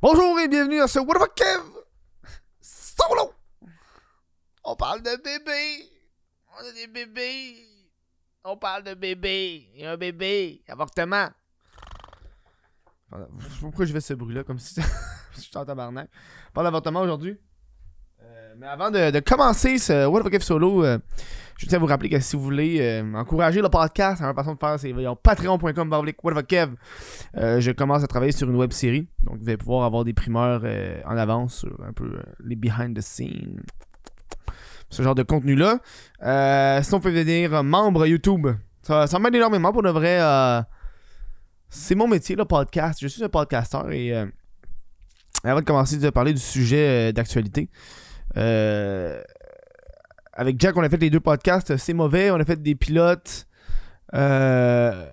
Bonjour et bienvenue à ce What fuck Kev? Solo! On parle de bébé. On a des bébés. On parle de bébé. Il y a un bébé. Avortement. Pourquoi je fais ce bruit-là? Comme si je suis en tabarnak. On parle d'avortement aujourd'hui? Mais avant de, commencer ce What fuck Kev Solo, euh, je tiens à vous rappeler que si vous voulez euh, encourager le podcast, la façon de faire, c'est patreon.com What Kev. Euh, je commence à travailler sur une web série. Donc, vous allez pouvoir avoir des primeurs en avance sur un peu les behind the scenes. Ce genre de contenu-là. Sinon, vous pouvez devenir membre YouTube. Ça, ça m'aide énormément pour de vrai. c'est mon métier, le podcast. Je suis un podcasteur et avant de commencer de parler du sujet d'actualité, avec Jack, on a fait les deux podcasts. C'est mauvais. On a fait des pilotes. Euh,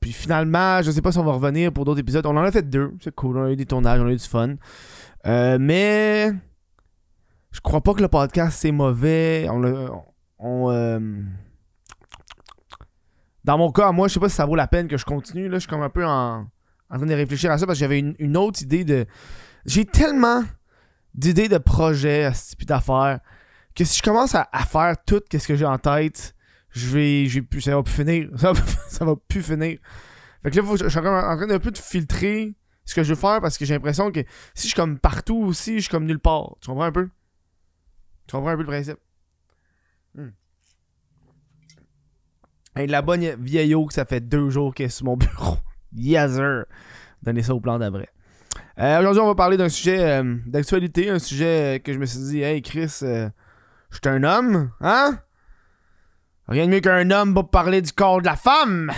puis finalement, je sais pas si on va revenir pour d'autres épisodes. On en a fait deux. C'est cool. On a eu des tournages, on a eu du fun. Euh, mais je crois pas que le podcast c'est mauvais. On, on, euh, Dans mon cas, moi, je sais pas si ça vaut la peine que je continue. Là, je suis comme un peu en, en train de réfléchir à ça parce que j'avais une, une autre idée de. J'ai tellement d'idées de projets, puis d'affaires que si je commence à, faire tout ce que j'ai en tête, je vais, je vais ça va plus finir. Ça va, va plus finir. Fait que là, je, suis en train d'un peu de filtrer ce que je veux faire parce que j'ai l'impression que si je suis comme partout aussi, je suis comme nulle part. Tu comprends un peu? Tu comprends un peu le principe? Hmm. Hey, de la bonne vieille eau que ça fait deux jours qu'elle est sur mon bureau. Yes, sir. Donnez ça au plan d'après. Euh, Aujourd'hui, on va parler d'un sujet euh, d'actualité, un sujet euh, que je me suis dit, hey Chris, je suis un homme, hein? Rien de mieux qu'un homme pour parler du corps de la femme!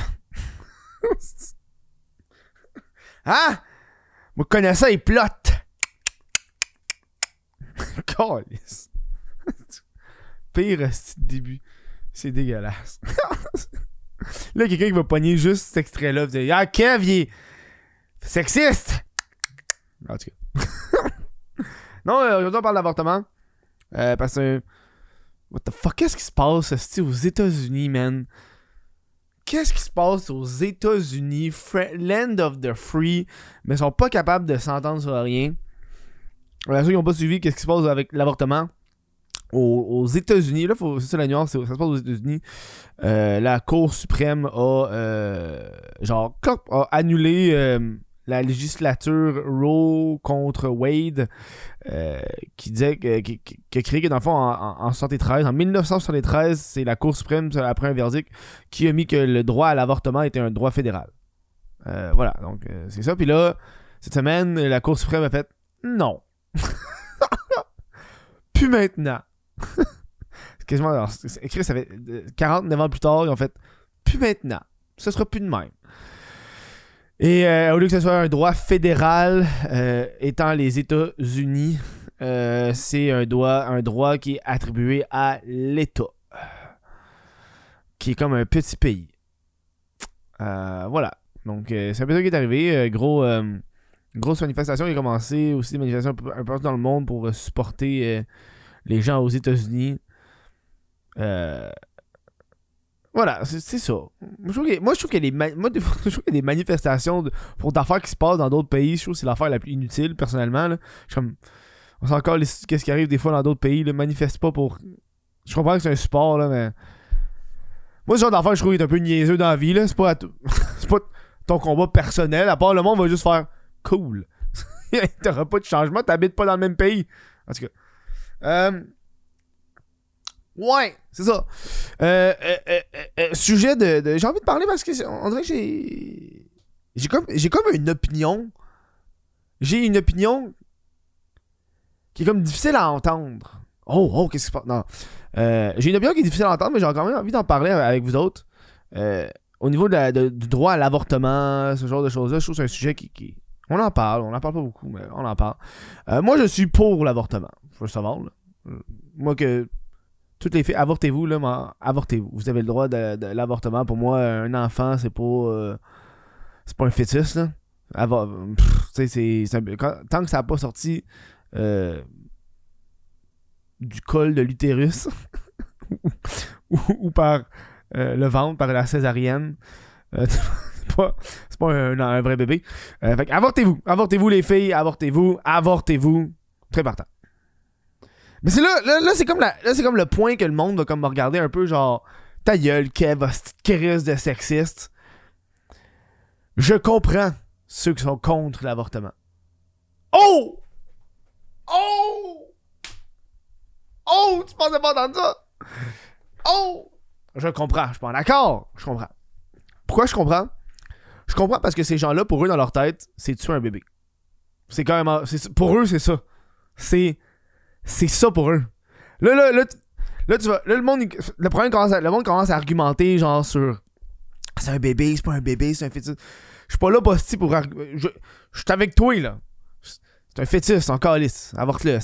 hein? Vous connaissez il plotte! Calice. Pire début. C'est dégueulasse. là, quelqu'un qui va pogner juste cet extrait-là, vous dire Ah, Kev, il est sexiste! En tout cas. non, euh, aujourd'hui, on parle d'avortement. Euh, parce que. What the fuck, qu'est-ce qui se passe aux États-Unis, man? Qu'est-ce qui se passe aux États-Unis, land of the free, mais ils sont pas capables de s'entendre sur rien. Euh, ceux qui n'ont pas suivi, qu'est-ce qui se passe avec l'avortement aux, États-Unis, là, c'est ça la nuance, ça se passe aux États-Unis. La Cour suprême a, genre, a annulé la législature Roe contre Wade euh, qui disait que, a créé que dans le fond en, en, en 73, en 1973, c'est la Cour suprême après un verdict qui a mis que le droit à l'avortement était un droit fédéral. Euh, voilà, donc euh, c'est ça. Puis là, cette semaine, la Cour suprême a fait non. Plus maintenant. Quasiment. alors, écrit, ça fait euh, 49 ans plus tard, ils ont fait plus maintenant. Ce sera plus de même. Et euh, au lieu que ce soit un droit fédéral, euh, étant les États-Unis, euh, c'est un droit, un droit qui est attribué à l'État, qui est comme un petit pays. Voilà. Donc, c'est un peu ça qui est arrivé. Gros, grosse manifestation qui a commencé, aussi des manifestations un peu, partout dans le monde pour supporter les gens aux États-Unis. Voilà, c'est ça. Moi, je trouve qu'il y qu'il y a des manifestations pour d'affaires qui se passent dans d'autres pays. Je trouve que c'est l'affaire la plus inutile, personnellement. Là. Je comme, on sait encore qu'est-ce qui arrive des fois dans d'autres pays. Là, manifeste pas pour. Je comprends que c'est un sport, là, mais. Moi, ce genre d'affaire, je trouve qu'il est un peu niaiseux dans la vie. C'est pas, c'est pas ton combat personnel. À part le monde va juste faire cool. T'auras pas de changement, t'habites pas dans le même pays. En tout cas. Euh, Ouais, c'est ça. Euh, euh, euh, euh, sujet de, J'ai envie de parler parce que dirait que j'ai. J'ai comme, j'ai comme une opinion. J'ai une opinion qui est comme difficile à entendre. Oh, oh, qu'est-ce qui se passe? Non. J'ai une opinion qui est difficile à entendre, mais j'ai quand même envie d'en parler avec vous autres. Au niveau de du droit à l'avortement, ce genre de choses-là, je trouve que c'est un sujet qui, On en parle, on en parle pas beaucoup, mais on en parle. Moi, je suis pour l'avortement. Faut le savoir, là. Moi, que toutes les filles, avortez-vous, là, avortez-vous. Vous avez le droit de, l'avortement. Pour moi, un enfant, c'est pas. euh, c'est pas un fœtus, là. Tant que ça n'a pas sorti euh, du col de l'utérus ou, par euh, le ventre, par la césarienne, c'est pas, pas un, vrai bébé. Fait avortez-vous. Avortez-vous, les filles. Avortez-vous. Avortez-vous. Très partant. Mais c'est là, là, c'est comme, la- là, comme le point que le monde va comme me regarder un peu genre ta gueule, Kev, crise de sexiste. Je comprends ceux qui sont contre l'avortement. Oh! Oh! Oh! Tu pensais pas entendre ça? Oh! Je comprends, je suis pas d'accord. Je comprends. Pourquoi je comprends? Je comprends parce que ces gens-là, pour eux, dans leur tête, c'est tuer un bébé. C'est quand même. Pour eux, c'est ça. C'est. C'est ça pour eux. Là, là, là, là, tu vas. Là, le monde. Le commence à, le monde commence à argumenter, genre, sur. C'est un bébé, c'est pas un bébé, c'est un fœtus. Je suis pas là, Bosti, pour. Je suis avec toi, là. C'est un fœtus, en calice. Avorte-le.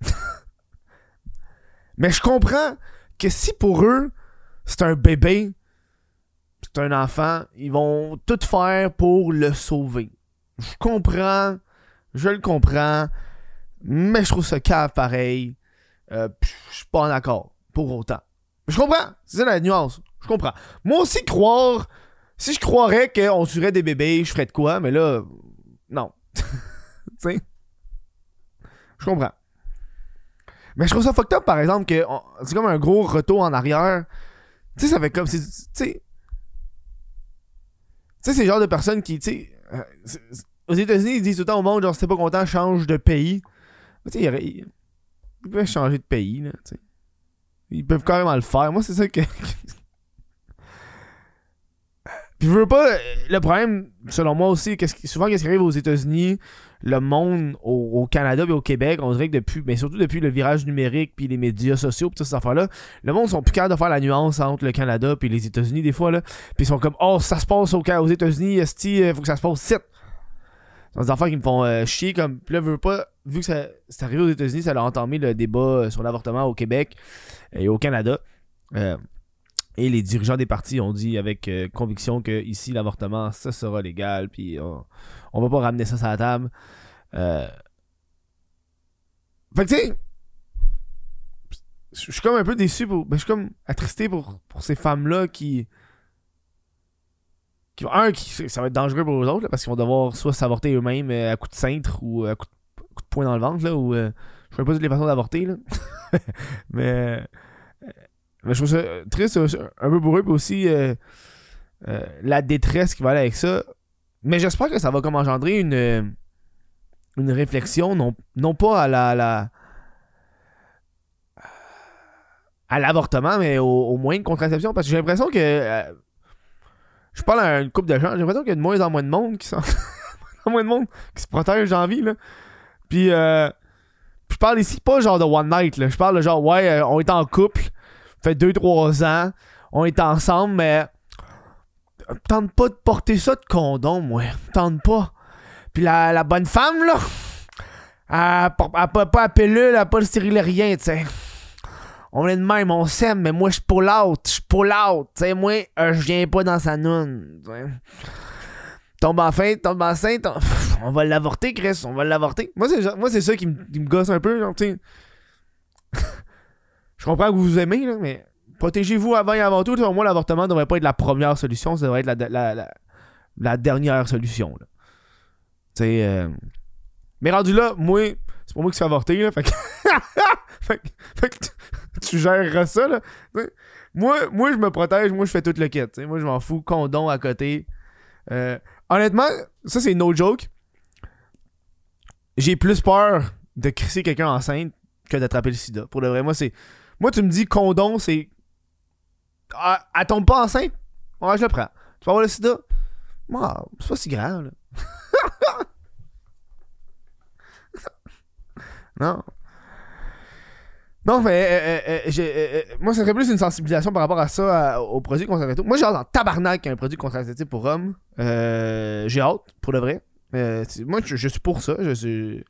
Mais je comprends que si pour eux, c'est un bébé, c'est un enfant, ils vont tout faire pour le sauver. Je comprends, je le comprends, mais je trouve ça cave pareil. Euh, je suis pas en accord, pour autant. Je comprends, c'est la nuance. Je comprends. Moi aussi, croire, si je croirais qu'on tuerait des bébés, je ferais de quoi, mais là, non. tu sais? Je comprends. Mais je trouve ça fucked up, par exemple, que c'est comme un gros retour en arrière. Tu sais, ça fait comme. Tu sais. Tu sais, c'est le genre de personnes qui. Tu sais. euh, aux États-Unis, ils disent tout le temps au monde, genre, si t'es pas content, change de pays. Tu sais, il y aurait- ils, peuvent changer de pays, là, tu sais. Ils peuvent carrément le faire. Moi, c'est ça que. Puis je veux pas. euh, Le problème, selon moi aussi, qu'est-ce qui- souvent, qu'est-ce qui arrive aux États-Unis, le monde au, au Canada et au Québec, on dirait que depuis, mais surtout depuis le virage numérique puis les médias sociaux puis toutes ces affaires-là, le monde sont plus capables de faire la nuance entre le Canada puis les États-Unis des fois là. Puis ils sont comme oh ça se passe au, aux États-Unis, esti, euh, faut que ça se passe ici. Des affaires qui me font euh, chier comme puis là veux pas vu que ça c'est arrivé aux États-Unis, ça a entamé le débat euh, sur l'avortement au Québec et au Canada. Euh, et les dirigeants des partis ont dit avec conviction que ici l'avortement ça sera légal puis on, on va pas ramener ça sur la table. Fait que tu sais, je suis comme un peu déçu pour. Ben, je suis comme attristé pour, pour ces femmes-là qui. Un, qui, ça va être dangereux pour eux autres là, parce qu'ils vont devoir soit s'avorter eux-mêmes euh, à coup de cintre ou à coup de, poing dans le ventre là, ou euh, je sais pas toutes les façons d'avorter là. mais. euh, mais je trouve ça euh, triste euh, un peu puis aussi euh, euh, la détresse qui va aller avec ça. Mais j'espère que ça va comme engendrer une, euh, une réflexion, non, non pas à la, à l'avortement, mais au, au de contraception, parce que j'ai l'impression que euh, je parle à une couple de gens, j'ai l'impression qu'il y a de moins en moins de monde qui moins de monde qui se protège en vie là. Puis euh, je parle ici pas genre de one night là, je parle de genre ouais, euh, on est en couple, fait 2-3 ans, on est ensemble, mais tente pas de porter ça de condom, moi. Tente pas. Puis la, la bonne femme, là, elle elle pas la pilule, elle a pas le stérilet, tu sais. On est de même, on s'aime, mais moi, je pull out, je pull out, tu sais. Moi, euh, je viens pas dans sa noune, tu sais. Tombe enceinte, tombe enceinte, on, va l'avorter, Chris, on va l'avorter. Moi, c'est ça qui me gosse un peu, je comprends que vous aimez, mais protégez-vous avant et avant tout. Pour moi, l'avortement ne devrait pas être la première solution, ça devrait être la, la, dernière solution. Tu sais, euh, Mais rendu là, moi, c'est pas moi qui se fait avorter, là. Fait que, fait que- fait que tu, géreras ça, là. Moi, moi, je me protège, moi, je fais tout le kit. Moi, je m'en fous, condom à côté. Euh, honnêtement, ça, c'est no joke. J'ai plus peur de crisser quelqu'un enceinte que d'attraper le sida. Pour de vrai, moi, c'est. Moi, tu me dis condom, c'est. Ah, elle tombe pas enceinte? Ouais, je le prends. Tu vas avoir le sida? Ah, c'est pas si grave, là. non. Non, mais euh, euh, euh, euh, moi, ça serait plus une sensibilisation par rapport à ça, à- aux produits contraceptifs. Moi, j'ai hâte en tabarnak un produit contraceptif pour hommes. J'ai hâte, pour le vrai. Moi, je, suis pour ça. Je suis.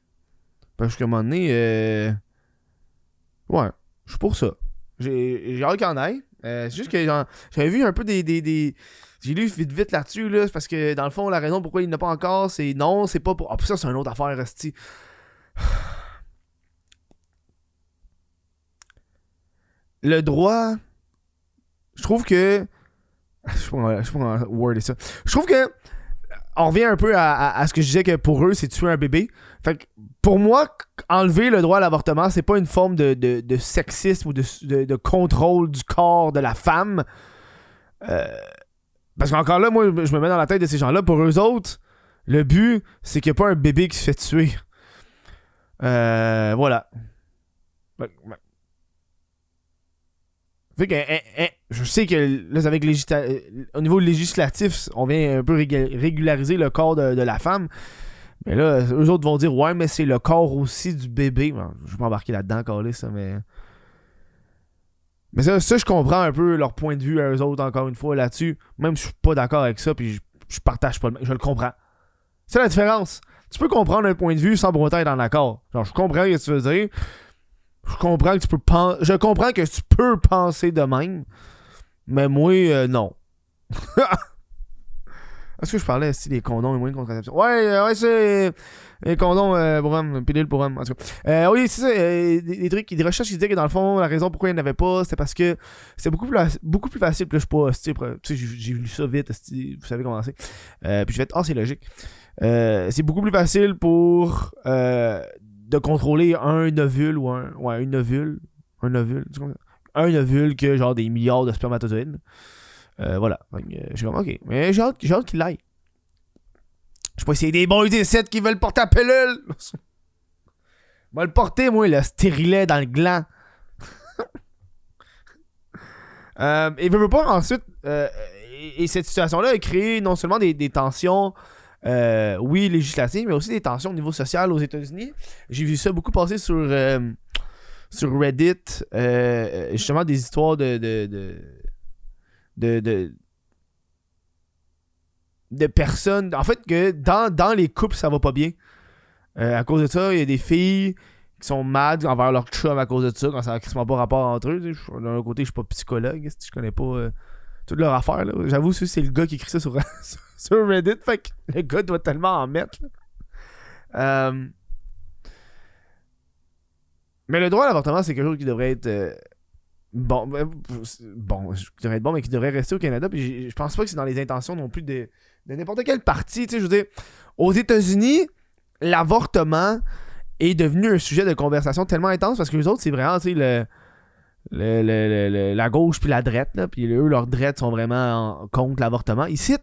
Parce qu'à un moment donné. Ouais, je suis pour ça. J'ai hâte qu'il y en. Euh, c'est juste que j'avais vu un peu des. des, J'ai lu vite vite là-dessus, là, parce que dans le fond, la raison pourquoi il n'a pas encore, c'est non, c'est pas pour. Ah, puis ça, c'est une autre affaire, Resti. Le droit. Je trouve que Je sais pas, worder ça. Je trouve que. On revient un peu à, ce que je disais que pour eux, c'est tuer un bébé. Fait que pour moi, enlever le droit à l'avortement, c'est pas une forme de, sexisme ou de, contrôle du corps de la femme. Euh, parce qu'encore là, moi, je me mets dans la tête de ces gens-là. Pour eux autres, le but, c'est qu'il n'y a pas un bébé qui se fait tuer. Euh, voilà. Fait que- hein, hein, je sais que là, avec euh, au niveau législatif, on vient un peu régu- régulariser le corps de, la femme. Mais là, eux autres vont dire Ouais, mais c'est le corps aussi du bébé. Bon, je vais pas embarquer là-dedans, encore ça, mais. Mais ça, ça, je comprends un peu leur point de vue à eux autres, encore une fois, là-dessus. Même si je suis pas d'accord avec ça, puis je, je partage pas le Je le comprends. C'est la différence. Tu peux comprendre un point de vue sans pour autant être en accord. Genre, je comprends ce que tu veux dire. Je comprends que tu peux penser. Je comprends que tu peux penser de même. Mais moi, euh, non. Est-ce que je parlais aussi des condoms et moyens de contraception? Ouais, euh, ouais, c'est. Les condoms euh, pour hommes, pilule pour hommes, en tout cas. Euh, oui, c'est ça. euh, des, trucs, des recherches qui disaient que dans le fond, la raison pourquoi il n'y en avait pas, c'était parce que c'est beaucoup plus, beaucoup plus facile. Puis je suis pas. Tu sais, j'ai lu ça vite, vous savez comment c'est. Euh, puis je vais être, ah, c'est logique. Euh, c'est beaucoup plus facile pour. De contrôler un ovule ou un. Ouais, un ovule. Un ovule. Un ovule que genre des milliards de spermatozoïdes. Euh, voilà. Euh, je suis comme, ok. Mais j'ai hâte, qu'il l'aille. Je sais pas si des boys des 7 qui veulent porter la pilule. Va le porter, moi, le stérilet dans le gland. euh, et veut, pas ensuite. euh, et, et cette situation-là a créé non seulement des, des tensions. Euh, oui, législatives, mais aussi des tensions au niveau social aux États-Unis. J'ai vu ça beaucoup passer sur, euh, sur Reddit. euh, justement, des histoires de, de, de, de, personnes. En fait, que dans, dans les couples, ça va pas bien. À cause de ça, il y a des filles qui sont mad envers leur chum à cause de ça, quand ça n'a pas rapport entre eux. D'un côté, je suis pas psychologue, je connais pas toute leur affaire. là. J'avoue, c'est le gars qui écrit ça sur, Reddit, fait que le gars doit tellement en mettre. Euh, Mais le droit à l'avortement, c'est quelque chose qui devrait être. euh, Bon, ben, bon, qui devrait être bon, mais qui devrait rester au Canada. Puis je pense pas que c'est dans les intentions non plus de, n'importe quel parti. Tu sais, je aux États-Unis, l'avortement est devenu un sujet de conversation tellement intense parce que les autres, c'est vraiment, tu sais, le, le- le- le- la gauche puis la droite, là. Puis eux, leurs drettes sont vraiment en- contre l'avortement. Ici,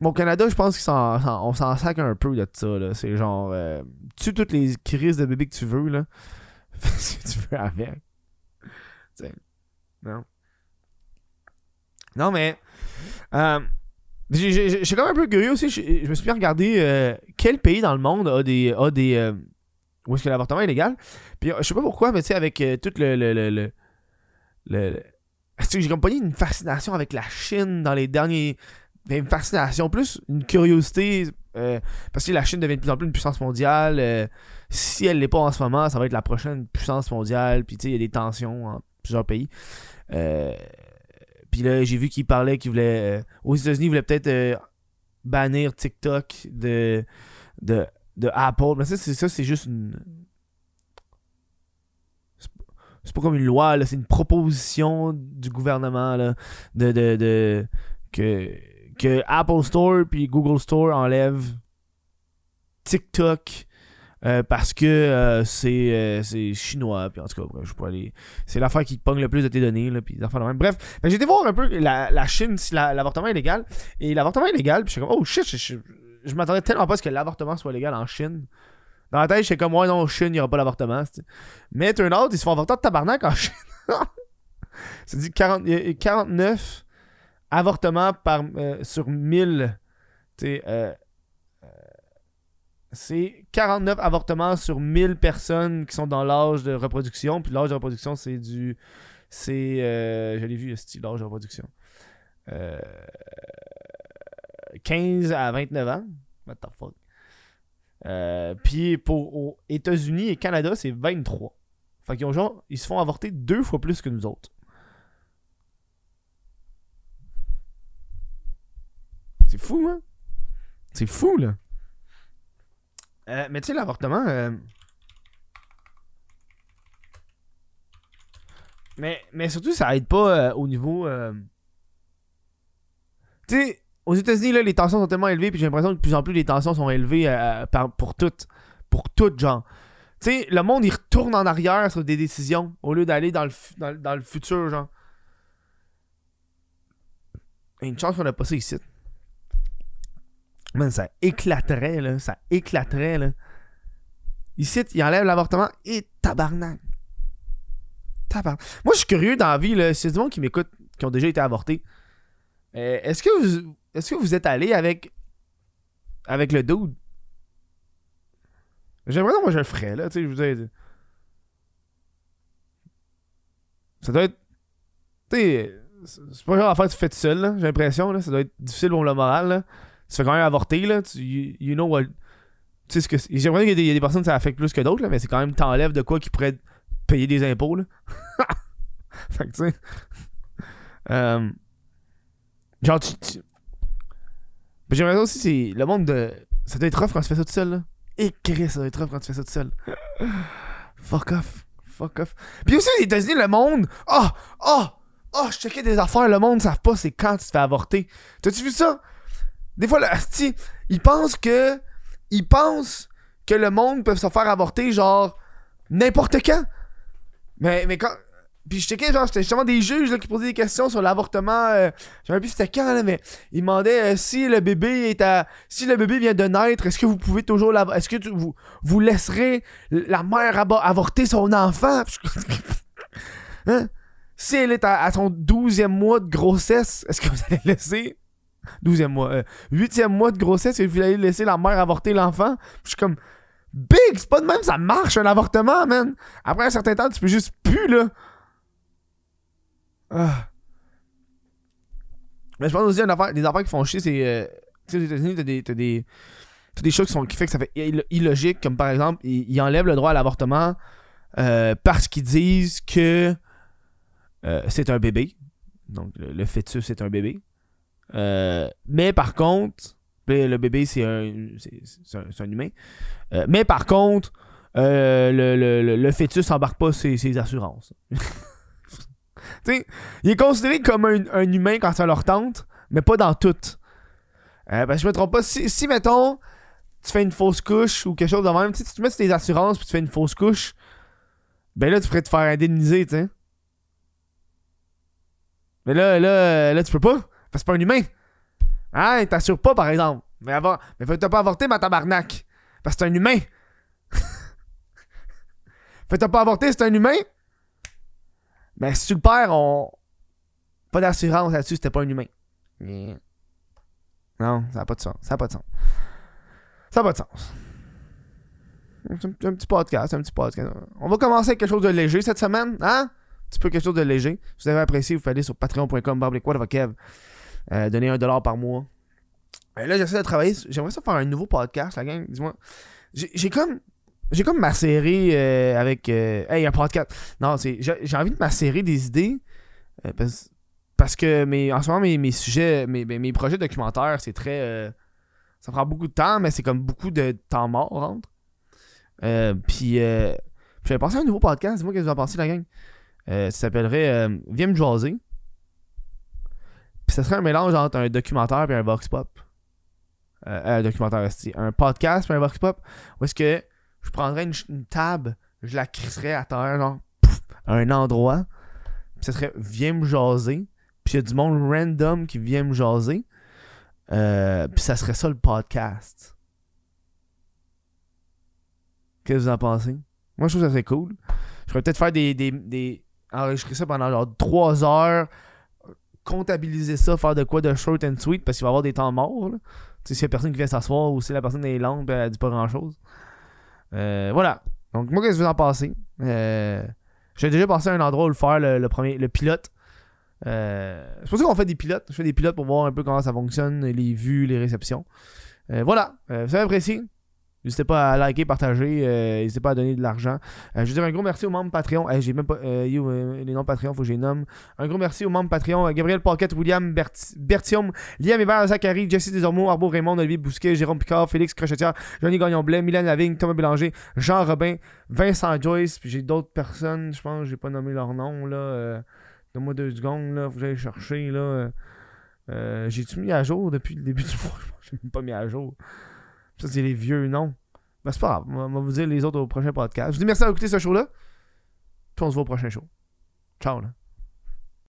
au Canada, je pense qu'on s'en sac un peu de ça. C'est genre, euh, tue toutes les crises de bébés que tu veux, là. Fais ce que tu veux avec. Tu sais, non. Non, mais. Euh, je suis quand même un peu curieux aussi. Je, je me suis bien regardé euh, quel pays dans le monde a des. A des euh, où est-ce que l'avortement est légal? Puis je sais pas pourquoi, mais tu sais, avec euh, tout le. le, le, le, le- j'ai comme pas une fascination avec la Chine dans les derniers. Une fascination, plus une curiosité. euh, parce que la Chine devient de plus en plus une puissance mondiale. euh, si elle l'est pas en ce moment, ça va être la prochaine puissance mondiale. Puis tu sais, il y a des tensions en plusieurs pays. Euh, puis là, j'ai vu qu'il parlait qu'il voulait. aux États-Unis, il voulait peut-être bannir TikTok de, de, de Apple. Mais ça, c'est ça, c'est juste une. c'est pas- comme une loi, là, c'est une proposition du gouvernement là, de, de, que, que Apple Store puis Google Store enlèvent TikTok euh, parce que euh, c'est euh, c'est chinois. Puis en tout cas, bref, je pas aller. C'est l'affaire qui pogne le plus de tes données. Là, puis de même. Bref, que j'ai été voir un peu la, la Chine si la- l'avortement est légal. Et l'avortement est légal. Puis je suis comme, oh shit, je, je, je m'attendais tellement pas à ce que l'avortement soit légal en Chine. Dans la tête, j'étais comme, ouais, non, en Chine, il n'y aura pas d'avortement. Mais turn out, ils se font avorter de tabarnak en Chine. C'est dit 40, il y a 49 avortements par, euh, sur 1000. Tu sais, euh, euh, c'est 49 avortements sur 1000 personnes qui sont dans l'âge de reproduction. Puis l'âge de reproduction, c'est du. C'est. euh, je l'ai vu, l'âge de reproduction. Euh, 15 à 29 ans. What the fuck? Euh, puis pour aux États-Unis et Canada, c'est 23. Fait qu'ils ont genre, ils se font avorter deux fois plus que nous autres. C'est fou, hein? C'est fou, là. Euh, mais tu sais, l'avortement. euh, Mais, mais surtout, ça aide pas euh, au niveau. Tu sais, aux États-Unis, là, les tensions sont tellement élevées, puis j'ai l'impression que de plus en plus les tensions sont élevées euh, par- pour toutes. Pour toutes, genre. Tu sais, le monde, il retourne en arrière sur des décisions au lieu d'aller dans le, dans, dans le futur, genre. Une chance qu'on a pas ça ici. Man, ça éclaterait, là. Ça éclaterait, là. Ici, il enlève l'avortement et tabarnak. Tabarnak. Moi, je suis curieux dans la vie, là. C'est du monde qui m'écoute, qui ont déjà été avortés. Euh, est-ce que vous est-ce que vous êtes allé avec avec le dude? J'aimerais que moi je le ferais là, tu sais, je vous dire. Ça doit être tu sais c'est pas genre d'affaire que tu fais tout seul là, j'ai l'impression là, ça doit être difficile pour le moral là. Tu fais quand même avorter là, tu you, know what tu sais ce que c'est- j'ai l'impression qu'il y, a des- il y a des personnes que ça affecte plus que d'autres là, mais c'est quand même t'enlèves de quoi qui pourrait payer des impôts là. fait que tu sais euh, Genre, tu. tu... J'aimerais aussi, c'est. Le monde de. Ça doit être rough quand tu fais ça tout seul, là. Et Chris, ça doit être rough quand tu fais ça tout seul. Fuck off. Fuck off. Puis aussi, aux États-Unis, le monde. Oh! Oh! Oh! Je checkais des affaires, le monde ne savent pas c'est quand tu te fais avorter. T'as-tu vu ça? Des fois, le asti, ils pensent que. Ils pensent que le monde peut se faire avorter, genre. N'importe quand. Mais, mais quand. Puis je checkais, genre, c'était justement des juges qui posaient des questions sur l'avortement. Euh, je sais plus c'était quand, là, mais ils demandaient euh, si le bébé est à. Si le bébé vient de naître, est-ce que vous pouvez toujours l'avorter Est-ce que tu- vous, vous laisserez la mère avorter son enfant? Hein? Si elle est à, à son 12e mois de grossesse, est-ce que vous allez laisser? 12e mois, euh, 8e mois de grossesse, est-ce que vous allez laisser la mère avorter l'enfant? Je suis comme. Big, c'est pas de même, ça marche un avortement, man. Après un certain temps, tu peux juste plus, là. Ah. Mais je pense aussi une affaire, des affaires qui font chier, c'est. euh, aux États-Unis, t'as des. T'as des, t'as des choses qui, sont, qui fait que ça fait ill- illogique, comme par exemple, ils, enlèvent le droit à l'avortement euh, parce qu'ils disent que euh, c'est un bébé. Donc, le, fœtus est un bébé. Mais par contre, le, bébé, c'est un, c'est, un, c'est un humain. Mais par contre, le, le, le, le fœtus embarque pas ses, ses assurances. Il est considéré comme un, humain quand ça leur tente, mais pas dans tout. Euh, ben, me trompe pas. Si, mettons, tu fais une fausse couche ou quelque chose de même, tu te mets sur tes assurances puis tu fais une fausse couche, ben là, tu pourrais te faire indemniser, tu. Mais là, là, là, tu peux pas. Parce que c'est pas un humain. Hein, il t'assure pas, par exemple. Mais avant, mais fais-toi pas avorter, ma tabarnak. Parce que c'est un humain. fais-toi pas avorter, c'est un humain. Mais si tu le perds, on. Pas d'assurance là-dessus, c'était pas un humain. Yeah. Non, ça n'a pas de sens. Ça n'a pas de sens. Ça n'a pas de sens. C'est un, un petit podcast, un petit podcast. On va commencer avec quelque chose de léger cette semaine, hein? Un petit peu quelque chose de léger. Si vous avez apprécié, vous pouvez aller sur patreon.com, Kev. Euh, donner un dollar par mois. Euh, là, j'essaie de travailler. J'aimerais ça faire un nouveau podcast, la gang. Dis-moi. J'ai comme. J'ai comme ma série euh, avec. euh, hey, un podcast. Non, c'est. J'ai envie de m'assérer des idées. euh, parce, que mes, en ce moment, mes, sujets, mes, mes, projets documentaires, c'est très. euh, ça prend beaucoup de temps, mais c'est comme beaucoup de temps mort entre. Euh, puis, j'avais pensé à un nouveau podcast. Dis-moi ce que vous en pensez, la gang? Ça s'appellerait Viens me jaser. Puis ça serait un mélange entre un documentaire et un vox pop. Un documentaire, un podcast et un vox pop. Où est-ce que je prendrais une, une table, je la crisserais à terre, genre, à un endroit. Puis ça serait Viens me jaser. Puis il y a du monde random qui vient me jaser. Euh, puis ça serait ça le podcast. Qu'est-ce que vous en pensez? Moi, je trouve ça serait cool. Je pourrais peut-être faire des, des, des- enregistrer ça pendant genre 3 heures, comptabiliser ça, faire de quoi de short and sweet parce qu'il va y avoir des temps morts. Tu sais, s'il y a personne qui vient s'asseoir ou si la personne est longue ben, elle dit pas grand chose. voilà. Donc, moi, qu'est-ce que vous en pensez? Euh, J'ai déjà pensé à un endroit où le faire, le, premier, le pilote. Euh, c'est pour ça qu'on fait des pilotes. Je fais des pilotes pour voir un peu comment ça fonctionne, les vues, les réceptions. Euh, voilà. Euh, vous avez apprécié? N'hésitez pas à liker, partager. euh, N'hésitez pas à donner de l'argent. Euh, je veux dire un gros merci aux membres Patreon. Eh, j'ai même pas. euh, les noms Patreon, faut que je les nomme. Un gros merci aux membres Patreon. Gabriel Paquette, William Berti- Bertium, Liam Hébert, Zachary, Jesse Desormeaux, Arbo Raymond, Olivier Bousquet, Jérôme Picard, Félix Crochetière, Johnny Gagnon-Blais, Milan Lavigne, Thomas Bélanger, Jean Robin, Vincent Joyce. Puis j'ai d'autres personnes, je pense, j'ai pas nommé leur nom. là. Donne-moi deux secondes, là. Faut que j'aille chercher, là. J'ai-tu mis à jour depuis le début du mois? Je l'ai même pas mis à jour. Ça, c'est les vieux noms. Ben, c'est pas grave. On va vous dire les autres au prochain podcast. Je vous dis merci d'avoir écouté ce show-là. Puis on se voit au prochain show. Ciao, là.